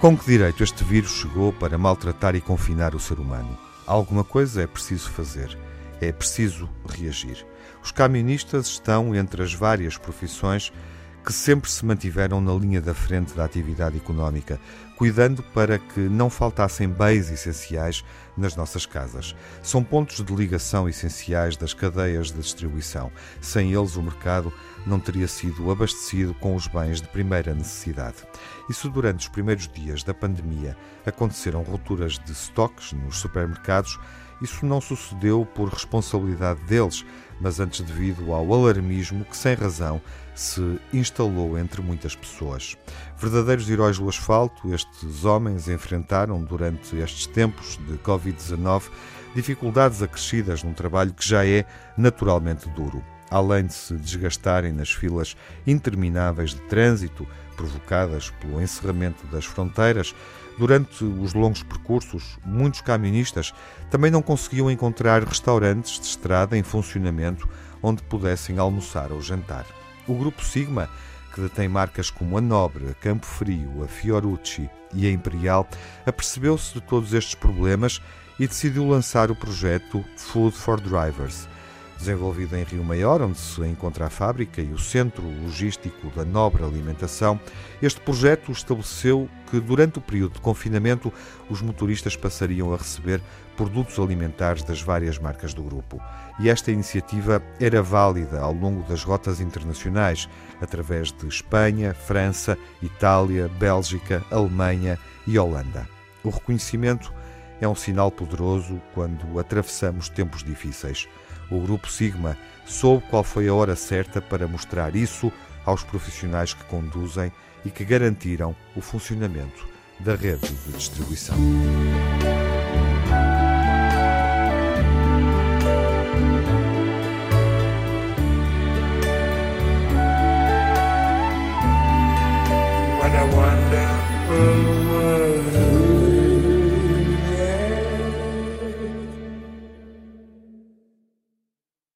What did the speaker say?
Com que direito este vírus chegou para maltratar e confinar o ser humano? Alguma coisa é preciso fazer. É preciso reagir. Os camionistas estão entre as várias profissões que sempre se mantiveram na linha da frente da atividade económica, cuidando para que não faltassem bens essenciais nas nossas casas. São pontos de ligação essenciais das cadeias de distribuição. Sem eles, o mercado não teria sido abastecido com os bens de primeira necessidade. Se durante os primeiros dias da pandemia aconteceram rupturas de estoques nos supermercados, isso não sucedeu por responsabilidade deles, mas antes devido ao alarmismo que, sem razão, se instalou entre muitas pessoas. Verdadeiros heróis do asfalto, estes homens enfrentaram durante estes tempos de Covid-19 dificuldades acrescidas num trabalho que já é naturalmente duro. Além de se desgastarem nas filas intermináveis de trânsito provocadas pelo encerramento das fronteiras, durante os longos percursos, muitos camionistas também não conseguiam encontrar restaurantes de estrada em funcionamento onde pudessem almoçar ou jantar. O Grupo Sigma, que detém marcas como a Nobre, a Campo Frio, a Fiorucci e a Imperial, apercebeu-se de todos estes problemas e decidiu lançar o projeto Food for Drivers – Desenvolvido em Rio Maior, onde se encontra a fábrica e o centro logístico da Nobre Alimentação, este projeto estabeleceu que durante o período de confinamento os motoristas passariam a receber produtos alimentares das várias marcas do grupo. E esta iniciativa era válida ao longo das rotas internacionais, através de Espanha, França, Itália, Bélgica, Alemanha e Holanda. O reconhecimento é um sinal poderoso quando atravessamos tempos difíceis. O Grupo Sigma soube qual foi a hora certa para mostrar isso aos profissionais que conduzem e que garantiram o funcionamento da rede de distribuição. What a wonderful world.